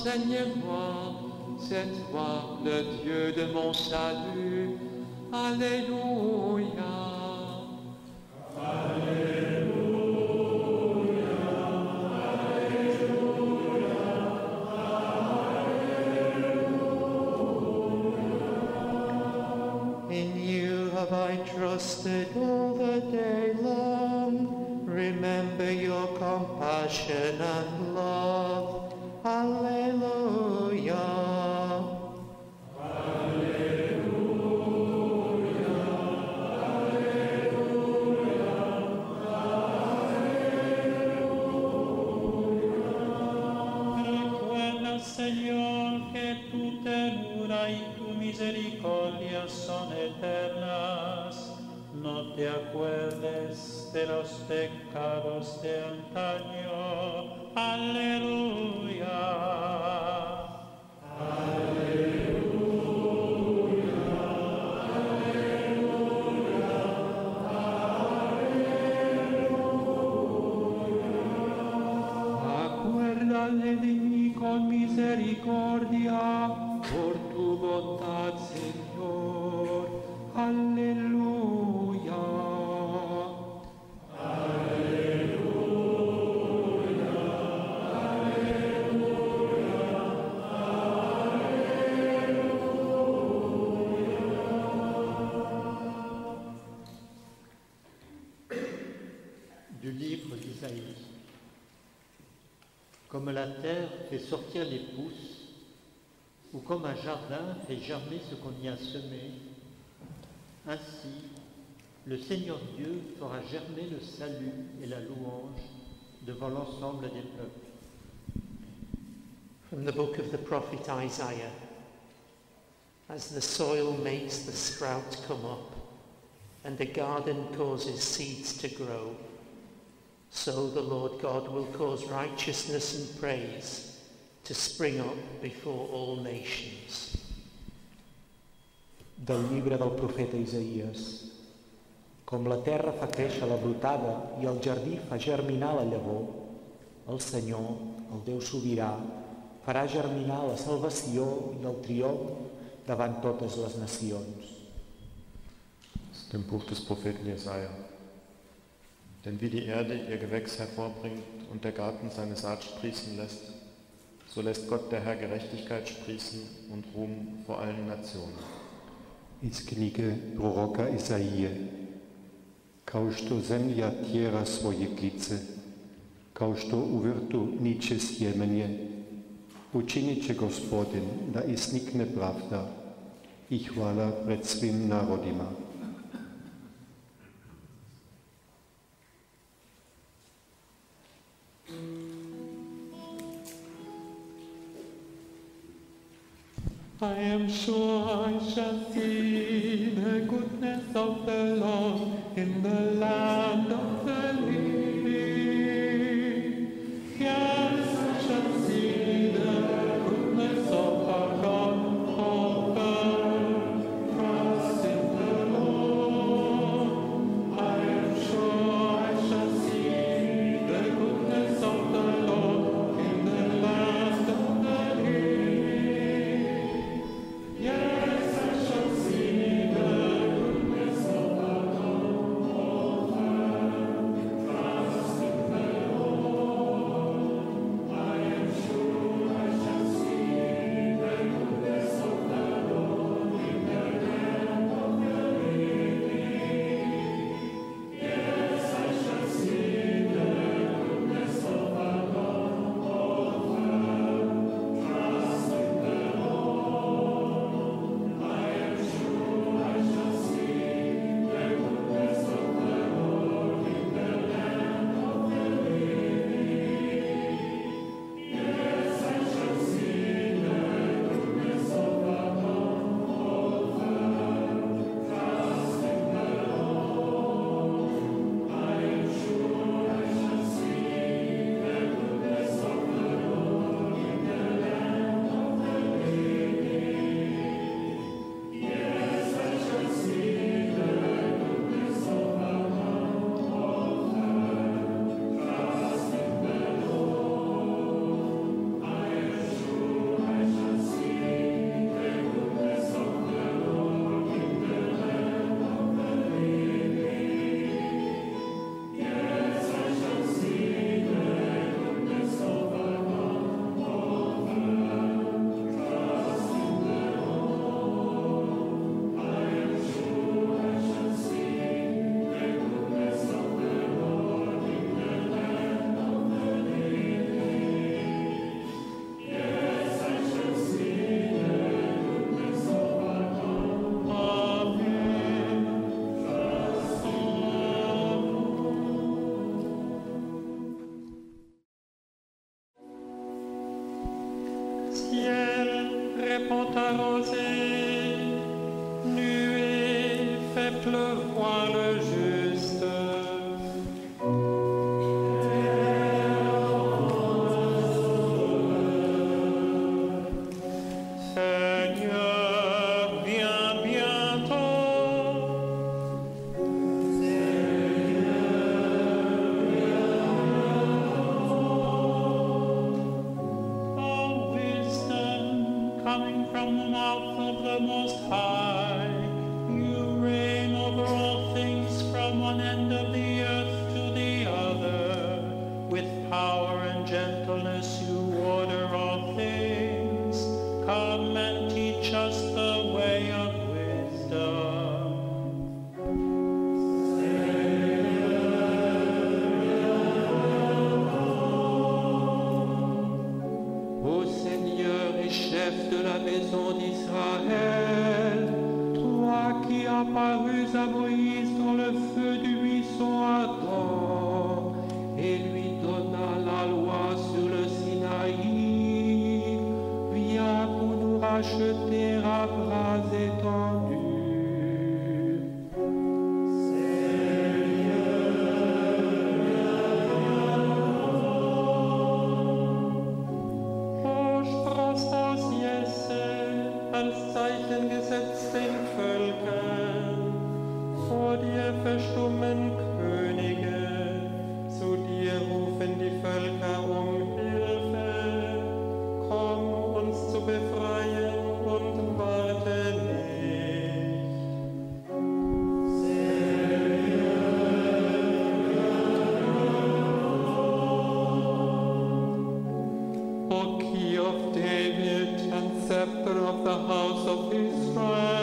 Enseigne-moi, le Dieu de mon salut. Alléluia. In you have I trusted te acuerdes de los pecados de antaño. Aleluya. Sortir les pousses, ou comme un jardin fait germer ce qu'on y a semé, ainsi le Seigneur Dieu fera germer le salut et la louange devant l'ensemble des peuples. From the book of the prophet Isaiah. As the soil makes the sprout come up, and the garden causes seeds to grow, so the Lord God will cause righteousness and praise to spring up before all nations. Del llibre del profeta Isaïes. Com la terra fa créixer la brotada i el jardí fa germinar la llavor, el Senyor, el Déu sobirà, farà germinar la salvació i el triomf davant totes les nacions. Aus dem Buch des Propheten Jesaja. Denn wie die Erde ihr Gewächs hervorbringt und der Garten seine Saat sprießen lässt, so lässt Gott der Herr Gerechtigkeit sprießen und Ruhm vor allen Nationen. Iz knjige proroka Isaije. Kao što zemlja tjera svoje klice, kao što u vrtu niče sjemenje, učinit će gospodin da isnikne pravda i hvala pred svim narodima. I am sure I shall see the goodness of the Lord in the land of the living. Scepter of the house of Israel,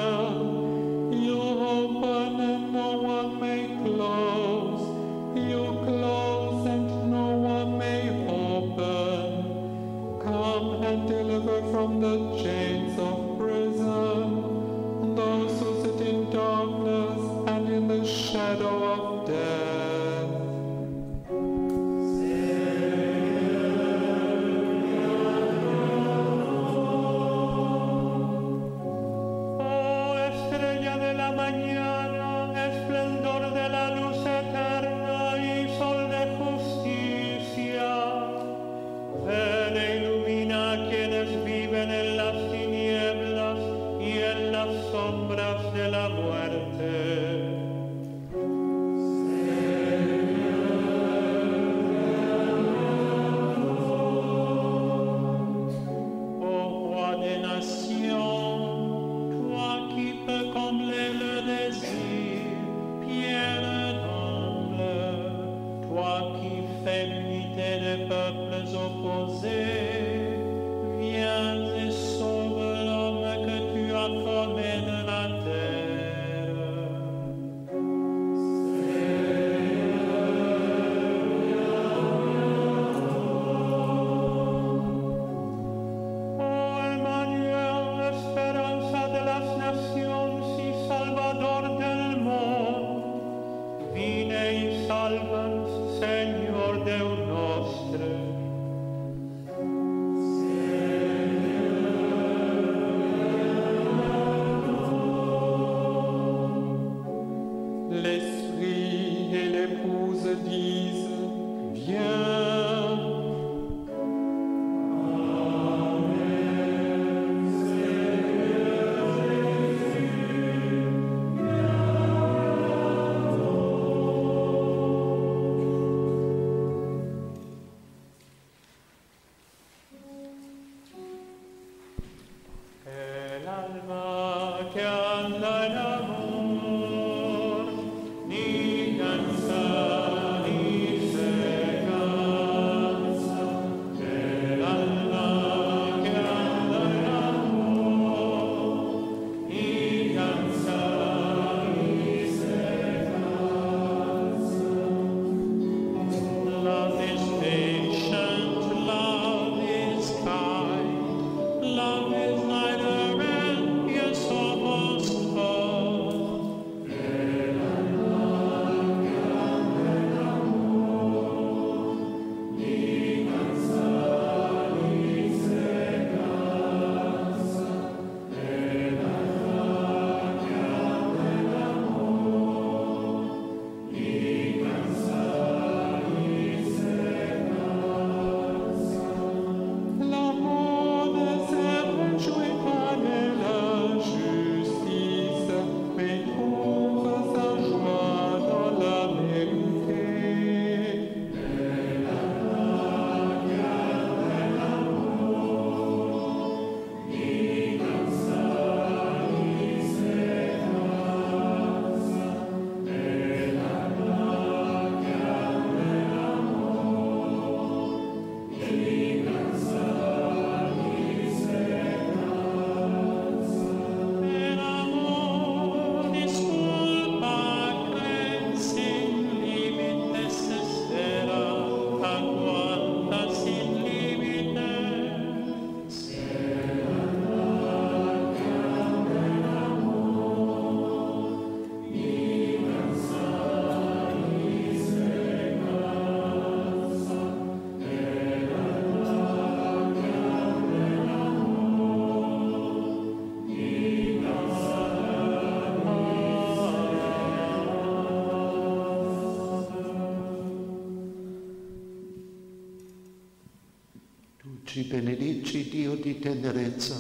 benedici Dio di tenerezza,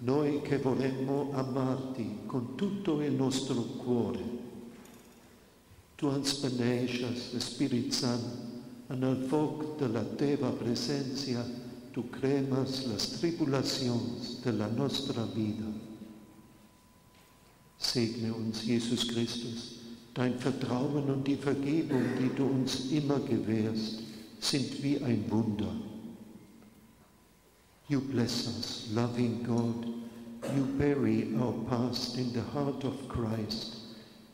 noi che vorremmo amarti con tutto il nostro cuore. Tu ens beneixes, Espírit Sant, en el foc de la teva presència, tu cremes les tribulacions de la nostra vida. Segne uns, Jesus Christus, dein Vertrauen und die Vergebung, die du uns immer gewährst, sind wie ein Wunder. You bless us, loving God. You bury our past in the heart of Christ,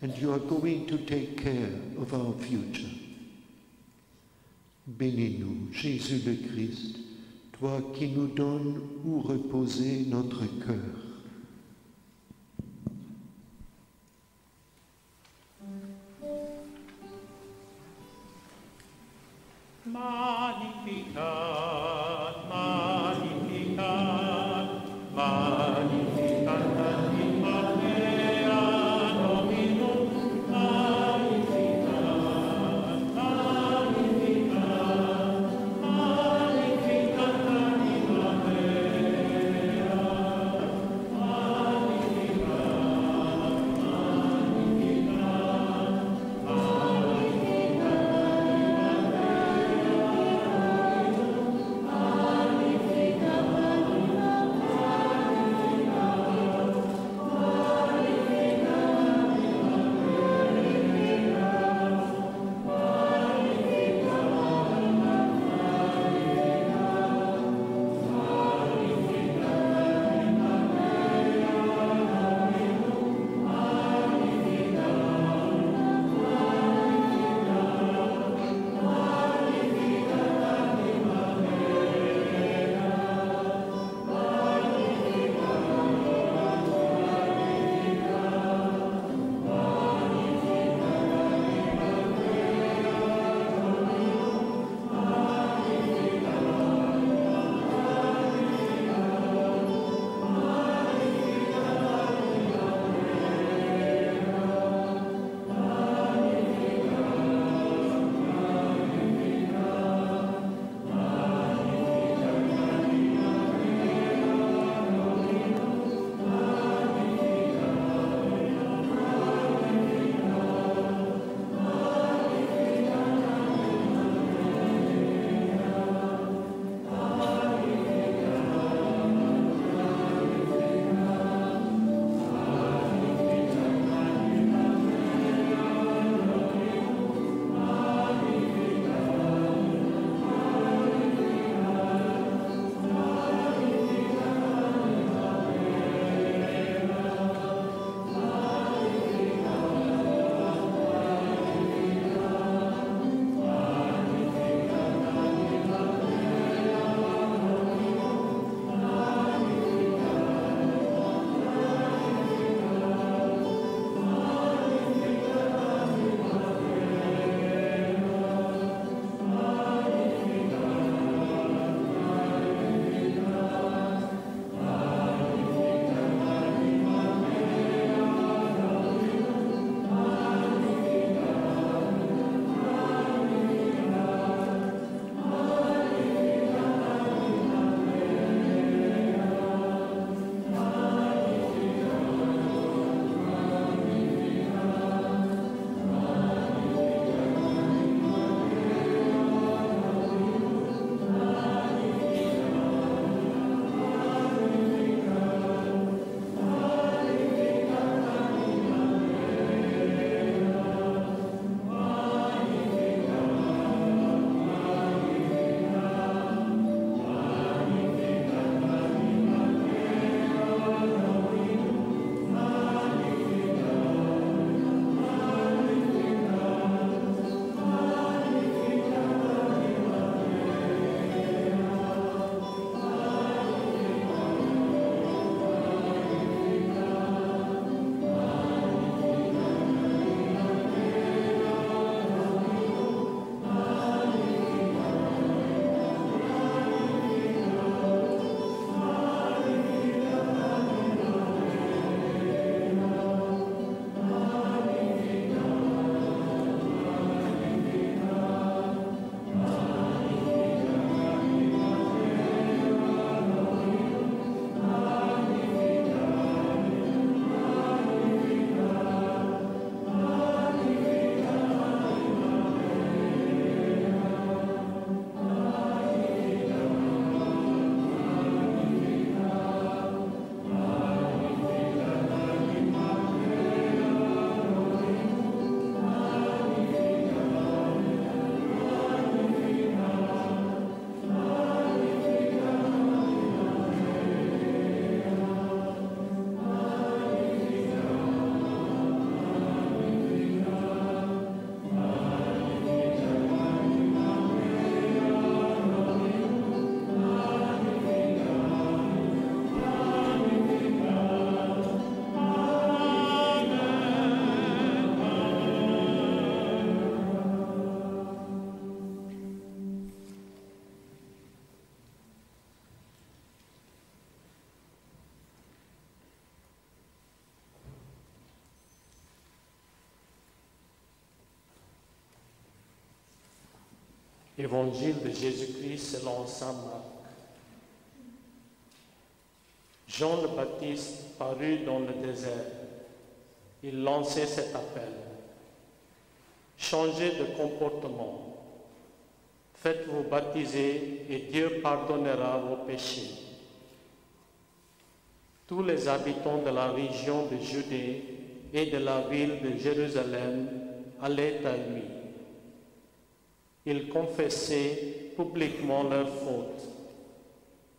and you are going to take care of our future. Bénis-nous, Jésus le Christ, toi qui nous donnes où reposer notre cœur. Évangile de Jésus-Christ selon saint Marc. Jean le Baptiste parut dans le désert. Il lançait cet appel. Changez de comportement. Faites-vous baptiser et Dieu pardonnera vos péchés. Tous les habitants de la région de Judée et de la ville de Jérusalem allaient à lui. Ils confessaient publiquement leurs fautes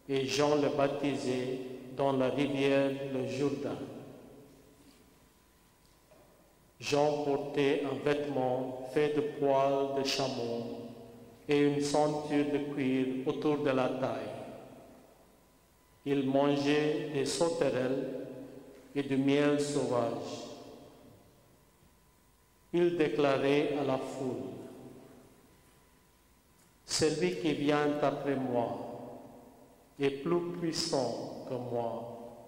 et Jean le baptisait dans la rivière le Jourdain. Jean portait un vêtement fait de poils de chameau et une ceinture de cuir autour de la taille. Il mangeait des sauterelles et du miel sauvage. Il déclarait à la foule, Celui qui vient après moi est plus puissant que moi.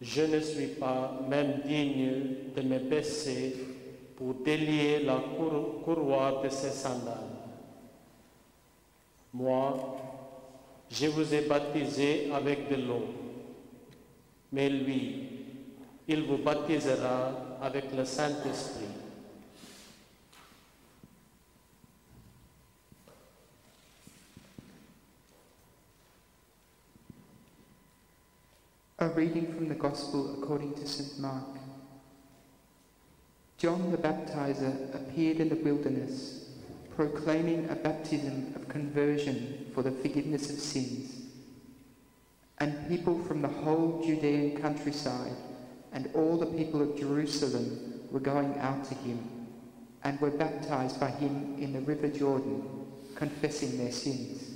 Je ne suis pas même digne de me baisser pour délier la cour- courroie de ses sandales. Moi, je vous ai baptisé avec de l'eau, mais lui, il vous baptisera avec le Saint-Esprit. A reading from the Gospel according to St. Mark. John the Baptizer appeared in the wilderness, proclaiming a baptism of conversion for the forgiveness of sins. And people from the whole Judean countryside and all the people of Jerusalem were going out to him and were baptized by him in the river Jordan, confessing their sins.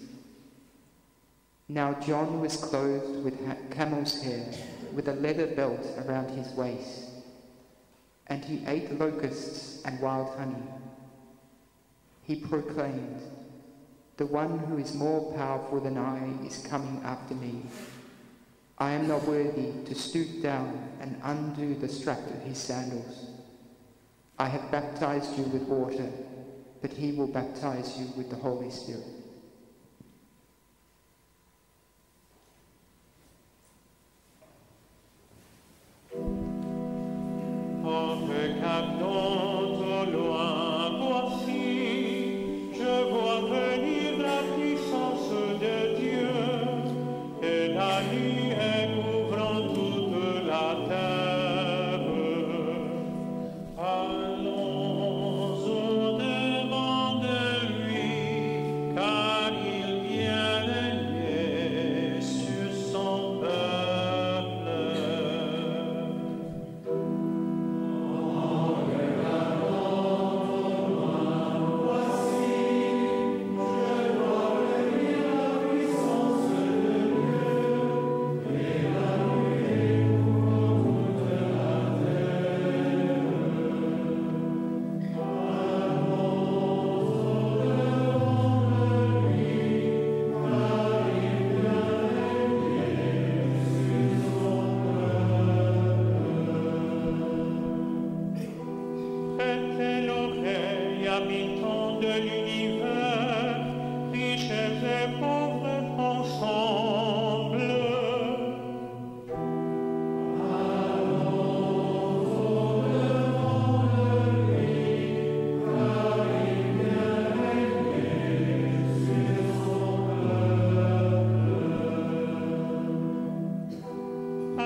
Now John was clothed with camel's hair, with a leather belt around his waist, and he ate locusts and wild honey. He proclaimed, The one who is more powerful than I is coming after me. I am not worthy to stoop down and undo the strap of his sandals. I have baptized you with water, but he will baptize you with the Holy Spirit. perfect have done.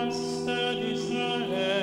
Master is not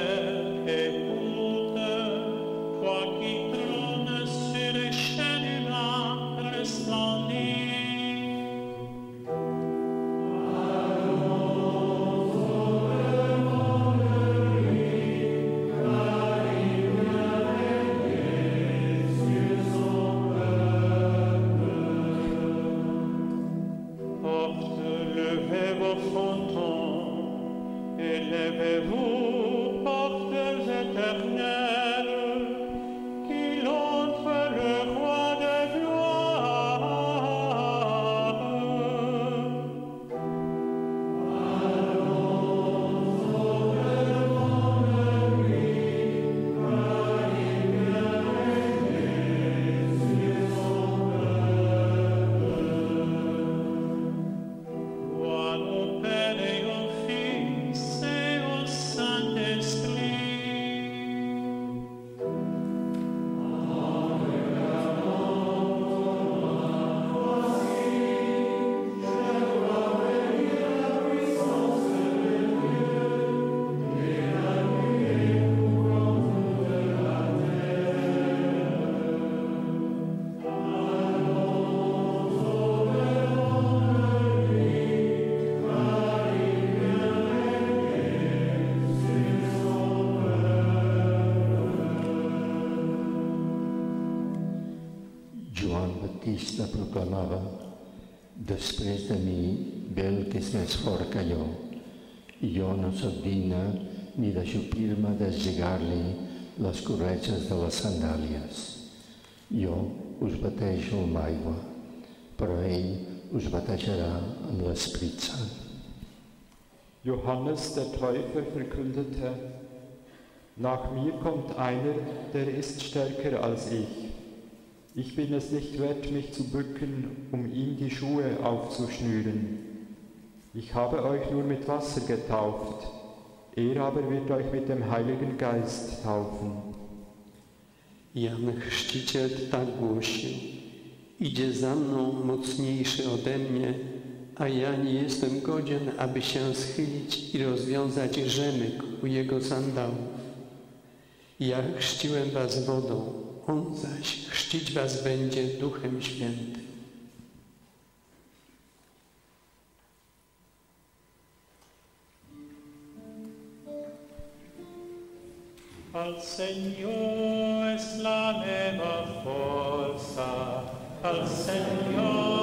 Bautista proclamava, després de mi ve el que és més fort que jo, i jo no sóc digne ni de lligar-li les corretges de les sandàlies. Jo us batejo amb aigua, però ell us batejarà amb l'Esprit Sant. Johannes der Täufer verkündete, nach mir kommt einer, der ist stärker als ich. Ich bin es nicht wert, mich zu bücken, um ihm die Schuhe aufzuschnüren. Ich habe euch nur mit Wasser getauft, er aber wird euch mit dem Heiligen Geist taufen. Jan Chrzciciel tak głosił. Idzie za mną mocniejszy ode mnie, a ja nie jestem godzien, aby się schylić i rozwiązać rzemyk u jego sandałów. Ja chrzciłem was wodą, on zaś chrzcić was będzie Duchem Świętym. Al Señor es la nueva fuerza, al Señor